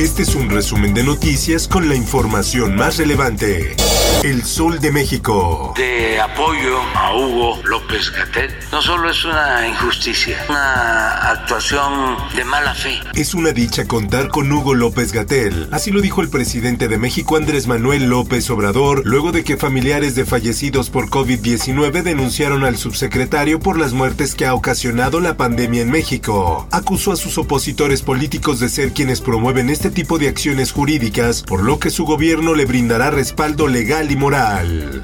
Este es un resumen de noticias con la información más relevante. El Sol de México. De apoyo a Hugo López Gatel no solo es una injusticia, una actuación de mala fe. Es una dicha contar con Hugo López Gatel. Así lo dijo el presidente de México Andrés Manuel López Obrador, luego de que familiares de fallecidos por COVID-19 denunciaron al subsecretario por las muertes que ha ocasionado la pandemia en México. Acusó a sus opositores políticos de ser quienes promueven este tipo de acciones jurídicas, por lo que su gobierno le brindará respaldo legal y moral.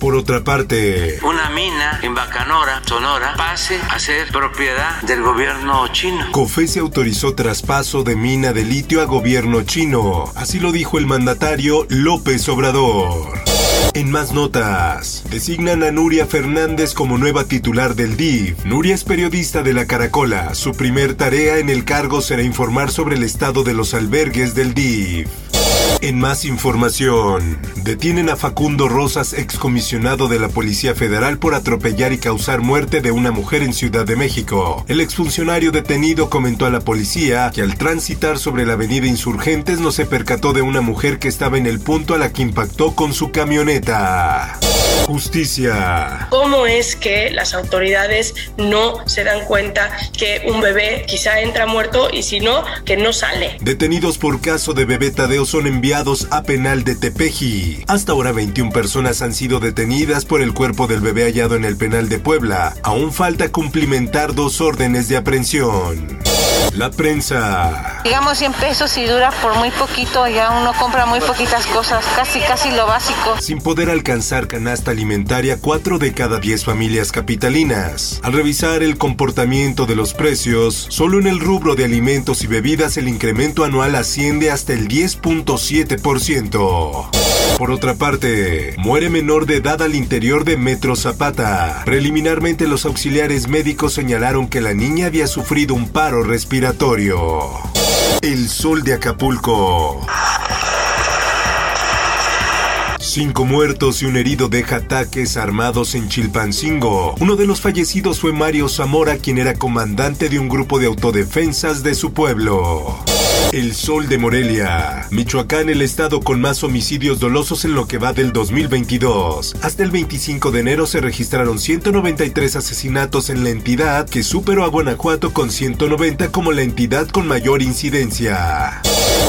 Por otra parte, Una mina en Bacanora, Sonora, pase a ser propiedad del gobierno chino. COFESE autorizó traspaso de mina de litio a gobierno chino. Así lo dijo el mandatario López Obrador. En más notas, designan a Nuria Fernández como nueva titular del DIF. Nuria es periodista de la Caracola. Su primer tarea en el cargo será informar sobre el estado de los albergues del DIF. En más información, detienen a Facundo Rosas, excomisionado de la Policía Federal por atropellar y causar muerte de una mujer en Ciudad de México. El exfuncionario detenido comentó a la policía que al transitar sobre la avenida Insurgentes no se percató de una mujer que estaba en el punto a la que impactó con su camioneta. Justicia. ¿Cómo es que las autoridades no se dan cuenta que un bebé quizá entra muerto y si no, que no sale? Detenidos por caso de bebé Tadeo son enviados a penal de Tepeji. Hasta ahora 21 personas han sido detenidas por el cuerpo del bebé hallado en el penal de Puebla. Aún falta cumplimentar dos órdenes de aprehensión. La prensa. Digamos 100 pesos y dura por muy poquito, ya uno compra muy poquitas cosas, casi casi lo básico. Sin poder alcanzar canasta alimentaria, 4 de cada 10 familias capitalinas. Al revisar el comportamiento de los precios, solo en el rubro de alimentos y bebidas el incremento anual asciende hasta el 10.7%. Por otra parte, muere menor de edad al interior de Metro Zapata. Preliminarmente los auxiliares médicos señalaron que la niña había sufrido un paro respiratorio. El sol de Acapulco. Cinco muertos y un herido deja ataques armados en Chilpancingo. Uno de los fallecidos fue Mario Zamora, quien era comandante de un grupo de autodefensas de su pueblo. El Sol de Morelia. Michoacán, el estado con más homicidios dolosos en lo que va del 2022. Hasta el 25 de enero se registraron 193 asesinatos en la entidad, que superó a Guanajuato con 190 como la entidad con mayor incidencia.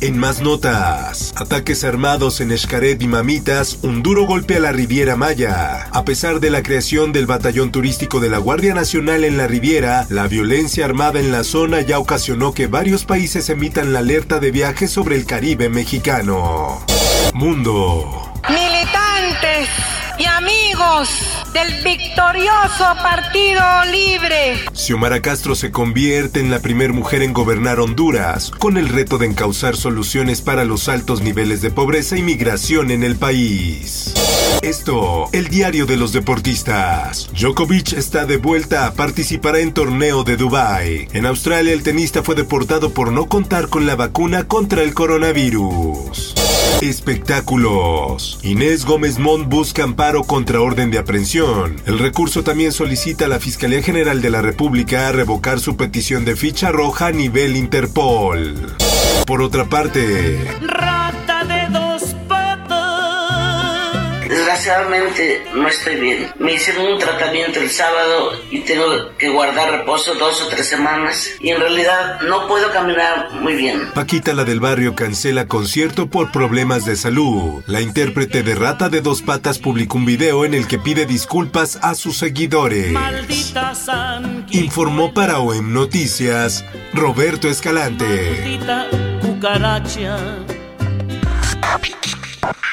En más notas, ataques armados en Xcaret y Mamitas, un duro golpe a la Riviera Maya. A pesar de la creación del batallón turístico de la Guardia Nacional en la Riviera, la violencia armada en la zona ya ocasionó que varios países emitan la alerta de viaje sobre el Caribe mexicano. Mundo. Militantes y amigos del victorioso Partido Libre. Xiomara Castro se convierte en la primer mujer en gobernar Honduras, con el reto de encauzar soluciones para los altos niveles de pobreza y migración en el país. Esto, el diario de los deportistas. Djokovic está de vuelta, participará en torneo de Dubai. En Australia el tenista fue deportado por no contar con la vacuna contra el coronavirus. Espectáculos. Inés Gómez Mont busca amparo contra orden de aprehensión. El recurso también solicita a la Fiscalía General de la República revocar su petición de ficha roja a nivel Interpol. Por otra parte, Desgraciadamente no estoy bien. Me hicieron un tratamiento el sábado y tengo que guardar reposo dos o tres semanas y en realidad no puedo caminar muy bien. Paquita la del barrio cancela concierto por problemas de salud. La intérprete de Rata de dos patas publicó un video en el que pide disculpas a sus seguidores. Informó para OEM Noticias Roberto Escalante.